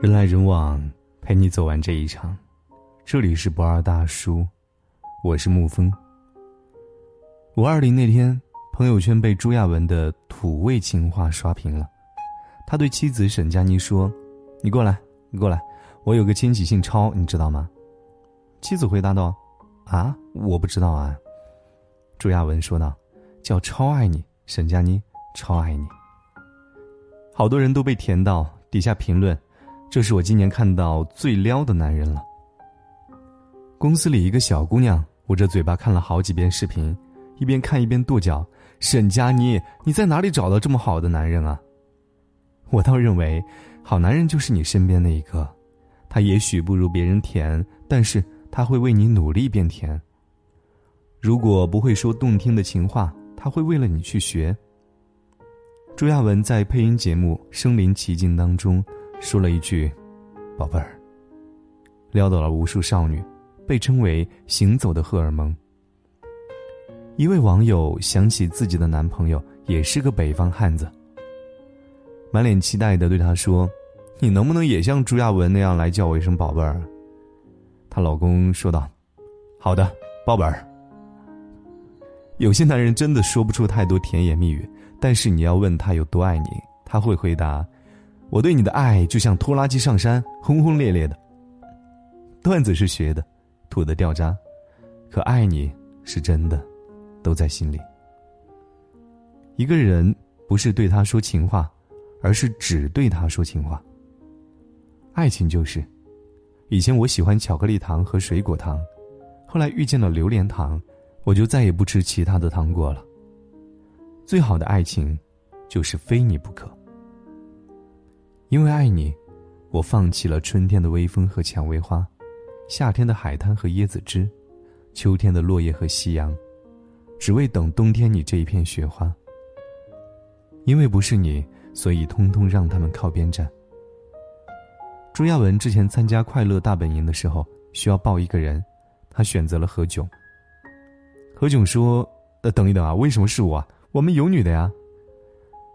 人来人往，陪你走完这一场。这里是不二大叔，我是沐风。五二零那天，朋友圈被朱亚文的土味情话刷屏了。他对妻子沈佳妮说：“你过来，你过来，我有个亲戚姓超，你知道吗？”妻子回答道：“啊，我不知道啊。”朱亚文说道：“叫超爱你，沈佳妮，超爱你。”好多人都被甜到，底下评论：“这是我今年看到最撩的男人了。”公司里一个小姑娘捂着嘴巴看了好几遍视频，一边看一边跺脚：“沈佳妮，你在哪里找到这么好的男人啊？”我倒认为，好男人就是你身边那一个，他也许不如别人甜，但是他会为你努力变甜。如果不会说动听的情话，他会为了你去学。朱亚文在配音节目《身临其境》当中说了一句：“宝贝儿。”撩到了无数少女，被称为“行走的荷尔蒙”。一位网友想起自己的男朋友也是个北方汉子，满脸期待的对他说：“你能不能也像朱亚文那样来叫我一声宝贝儿？”她老公说道：“好的，宝贝儿。”有些男人真的说不出太多甜言蜜语。但是你要问他有多爱你，他会回答：“我对你的爱就像拖拉机上山，轰轰烈烈的。”段子是学的，土的掉渣，可爱你是真的，都在心里。一个人不是对他说情话，而是只对他说情话。爱情就是，以前我喜欢巧克力糖和水果糖，后来遇见了榴莲糖，我就再也不吃其他的糖果了。最好的爱情，就是非你不可。因为爱你，我放弃了春天的微风和蔷薇花，夏天的海滩和椰子汁，秋天的落叶和夕阳，只为等冬天你这一片雪花。因为不是你，所以通通让他们靠边站。朱亚文之前参加快乐大本营的时候，需要抱一个人，他选择了何炅。何炅说：“呃，等一等啊，为什么是我？”我们有女的呀。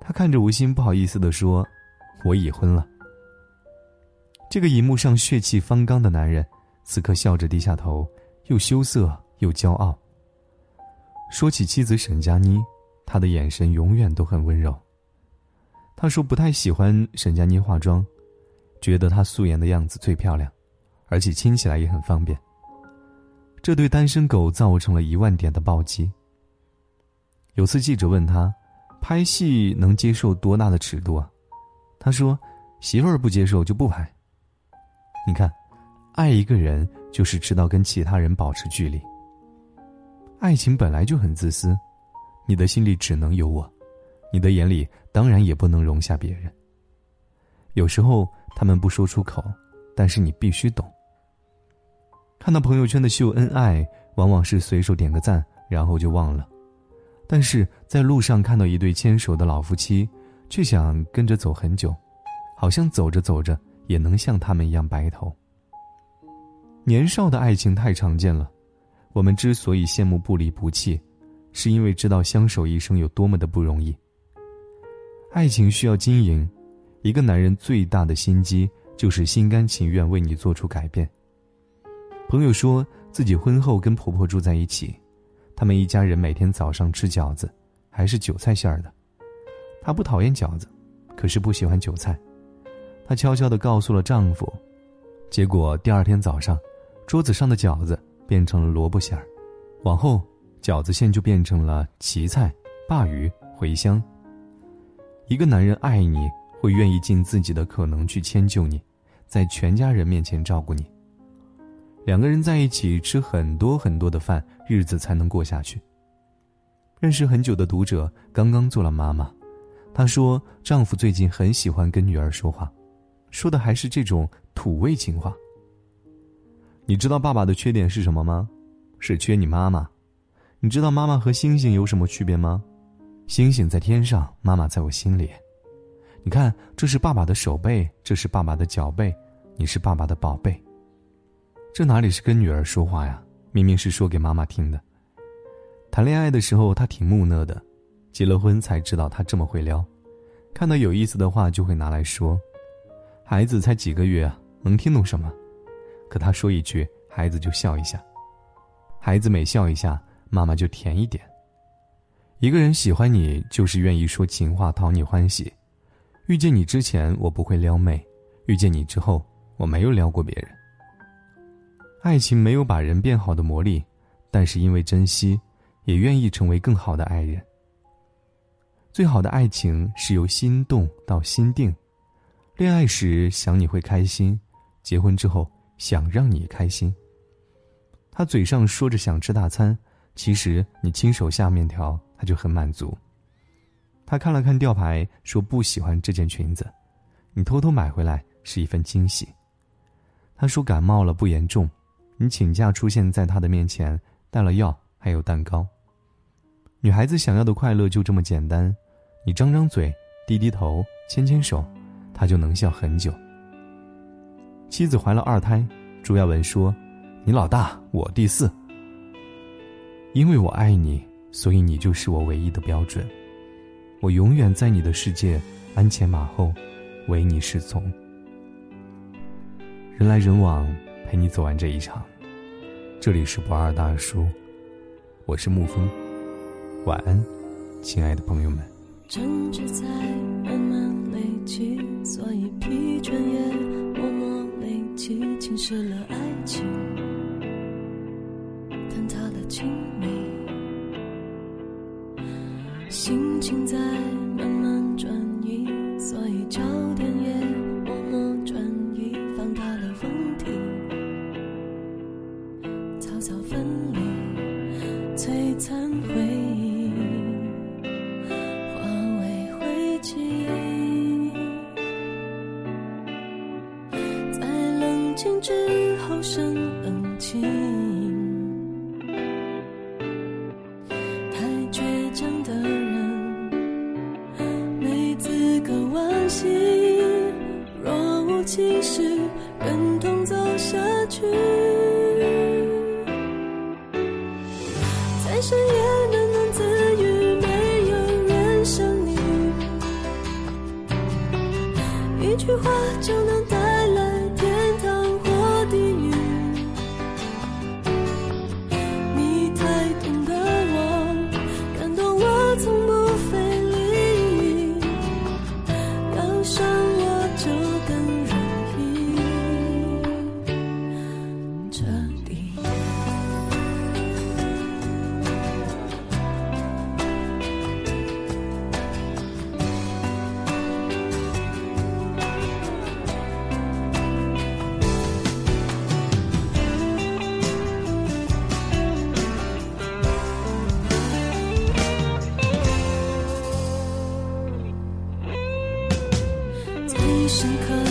他看着吴昕，不好意思的说：“我已婚了。”这个荧幕上血气方刚的男人，此刻笑着低下头，又羞涩又骄傲。说起妻子沈佳妮，他的眼神永远都很温柔。他说不太喜欢沈佳妮化妆，觉得她素颜的样子最漂亮，而且亲起来也很方便。这对单身狗造成了一万点的暴击。有次记者问他，拍戏能接受多大的尺度啊？他说：“媳妇儿不接受就不拍。”你看，爱一个人就是知道跟其他人保持距离。爱情本来就很自私，你的心里只能有我，你的眼里当然也不能容下别人。有时候他们不说出口，但是你必须懂。看到朋友圈的秀恩爱，往往是随手点个赞，然后就忘了。但是在路上看到一对牵手的老夫妻，却想跟着走很久，好像走着走着也能像他们一样白头。年少的爱情太常见了，我们之所以羡慕不离不弃，是因为知道相守一生有多么的不容易。爱情需要经营，一个男人最大的心机就是心甘情愿为你做出改变。朋友说自己婚后跟婆婆住在一起。他们一家人每天早上吃饺子，还是韭菜馅儿的。她不讨厌饺子，可是不喜欢韭菜。她悄悄地告诉了丈夫，结果第二天早上，桌子上的饺子变成了萝卜馅儿，往后饺子馅就变成了荠菜、鲅鱼、茴香。一个男人爱你，会愿意尽自己的可能去迁就你，在全家人面前照顾你。两个人在一起吃很多很多的饭，日子才能过下去。认识很久的读者刚刚做了妈妈，她说丈夫最近很喜欢跟女儿说话，说的还是这种土味情话。你知道爸爸的缺点是什么吗？是缺你妈妈。你知道妈妈和星星有什么区别吗？星星在天上，妈妈在我心里。你看，这是爸爸的手背，这是爸爸的脚背，你是爸爸的宝贝。这哪里是跟女儿说话呀？明明是说给妈妈听的。谈恋爱的时候他挺木讷的，结了婚才知道他这么会撩，看到有意思的话就会拿来说。孩子才几个月啊，能听懂什么？可他说一句，孩子就笑一下。孩子每笑一下，妈妈就甜一点。一个人喜欢你，就是愿意说情话讨你欢喜。遇见你之前，我不会撩妹；遇见你之后，我没有撩过别人。爱情没有把人变好的魔力，但是因为珍惜，也愿意成为更好的爱人。最好的爱情是由心动到心定，恋爱时想你会开心，结婚之后想让你开心。他嘴上说着想吃大餐，其实你亲手下面条。他就很满足。他看了看吊牌，说不喜欢这件裙子，你偷偷买回来是一份惊喜。他说感冒了不严重，你请假出现在他的面前，带了药还有蛋糕。女孩子想要的快乐就这么简单，你张张嘴，低低头，牵牵手，他就能笑很久。妻子怀了二胎，朱亚文说：“你老大，我第四。”因为我爱你。所以你就是我唯一的标准，我永远在你的世界鞍前马后，唯你是从。人来人往，陪你走完这一场。这里是不二大叔，我是沐风，晚安，亲爱的朋友们。争执在慢慢累积，所以疲倦也默默累积，侵蚀了爱情，坍塌了亲密。心情在慢慢转移，所以焦其实，忍痛走下去，在深夜喃喃自语，没有人想你，一句话就能深刻。